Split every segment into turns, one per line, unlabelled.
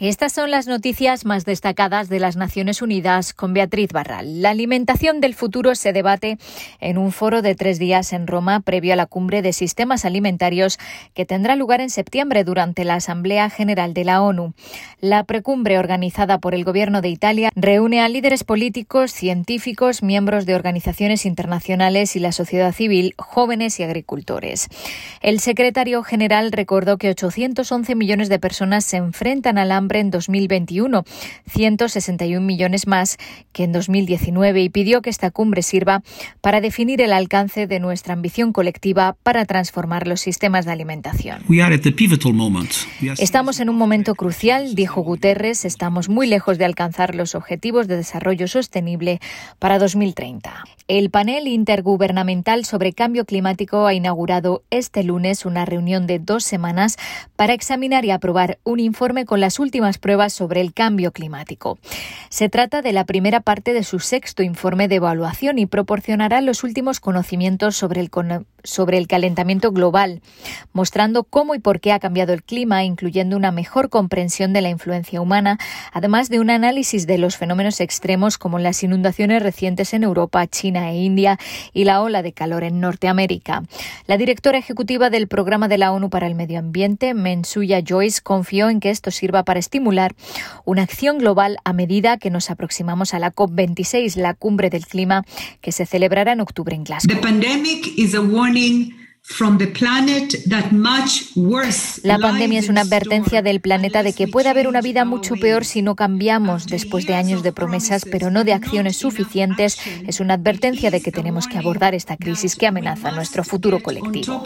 Estas son las noticias más destacadas de las Naciones Unidas con Beatriz Barral. La alimentación del futuro se debate en un foro de tres días en Roma previo a la cumbre de sistemas alimentarios que tendrá lugar en septiembre durante la Asamblea General de la ONU. La precumbre organizada por el Gobierno de Italia reúne a líderes políticos, científicos, miembros de organizaciones internacionales y la sociedad civil, jóvenes y agricultores. El secretario general recordó que 811 millones de personas se enfrentan al hambre en 2021, 161 millones más que en 2019, y pidió que esta cumbre sirva para definir el alcance de nuestra ambición colectiva para transformar los sistemas de alimentación. Estamos en un momento crucial, dijo Guterres, estamos muy lejos de alcanzar los objetivos de desarrollo sostenible para 2030. El panel intergubernamental sobre cambio climático ha inaugurado este lunes una reunión de dos semanas para examinar y aprobar un informe con las últimas pruebas sobre el cambio climático. Se trata de la primera parte de su sexto informe de evaluación y proporcionará los últimos conocimientos sobre el, sobre el calentamiento global, mostrando cómo y por qué ha cambiado el clima, incluyendo una mejor comprensión de la influencia humana, además de un análisis de los fenómenos extremos como las inundaciones recientes en Europa, China e India y la ola de calor en Norteamérica. La directora ejecutiva del Programa de la ONU para el Medio Ambiente, Mensuya Joyce, confió en que esto sirva para estimular una acción global a medida que nos aproximamos a la COP26, la cumbre del clima que se celebrará en octubre en Glasgow. La pandemia es una advertencia del planeta de que puede haber una vida mucho peor si no cambiamos después de años de promesas, pero no de acciones suficientes. Es una advertencia de que tenemos que abordar esta crisis que amenaza nuestro futuro colectivo.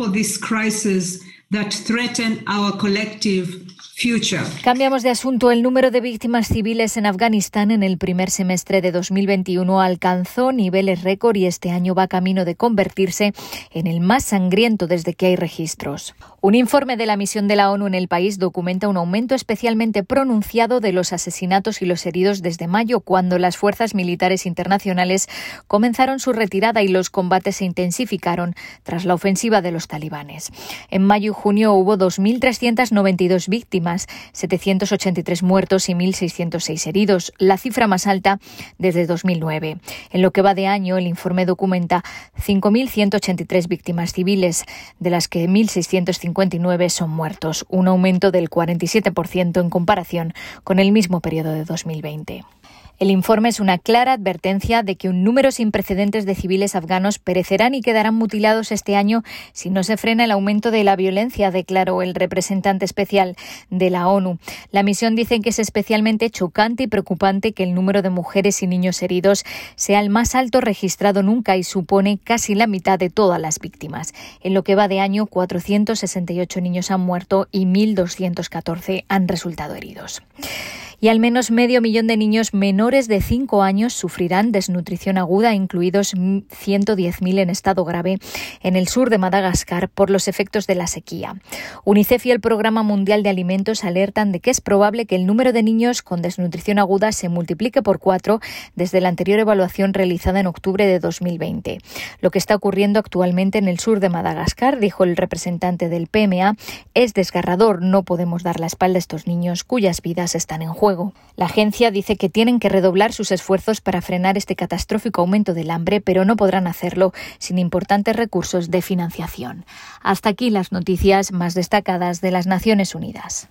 Cambiamos de asunto. El número de víctimas civiles en Afganistán en el primer semestre de 2021 alcanzó niveles récord y este año va camino de convertirse en el más sangriento desde que hay registros. Un informe de la misión de la ONU en el país documenta un aumento especialmente pronunciado de los asesinatos y los heridos desde mayo, cuando las fuerzas militares internacionales comenzaron su retirada y los combates se intensificaron tras la ofensiva de los talibanes. En mayo y junio hubo 2.392 víctimas, 783 muertos y 1.606 heridos, la cifra más alta desde 2009. En lo que va de año, el informe documenta 5.183 víctimas civiles, de las que 1.650 59 son muertos, un aumento del 47% en comparación con el mismo periodo de 2020. El informe es una clara advertencia de que un número sin precedentes de civiles afganos perecerán y quedarán mutilados este año si no se frena el aumento de la violencia, declaró el representante especial de la ONU. La misión dice que es especialmente chocante y preocupante que el número de mujeres y niños heridos sea el más alto registrado nunca y supone casi la mitad de todas las víctimas. En lo que va de año, 468 niños han muerto y 1.214 han resultado heridos y al menos medio millón de niños menores de 5 años sufrirán desnutrición aguda, incluidos 110.000 en estado grave en el sur de Madagascar por los efectos de la sequía. UNICEF y el Programa Mundial de Alimentos alertan de que es probable que el número de niños con desnutrición aguda se multiplique por cuatro desde la anterior evaluación realizada en octubre de 2020. Lo que está ocurriendo actualmente en el sur de Madagascar, dijo el representante del PMA, es desgarrador. No podemos dar la espalda a estos niños cuyas vidas están en juego. La agencia dice que tienen que redoblar sus esfuerzos para frenar este catastrófico aumento del hambre, pero no podrán hacerlo sin importantes recursos de financiación. Hasta aquí las noticias más destacadas de las Naciones Unidas.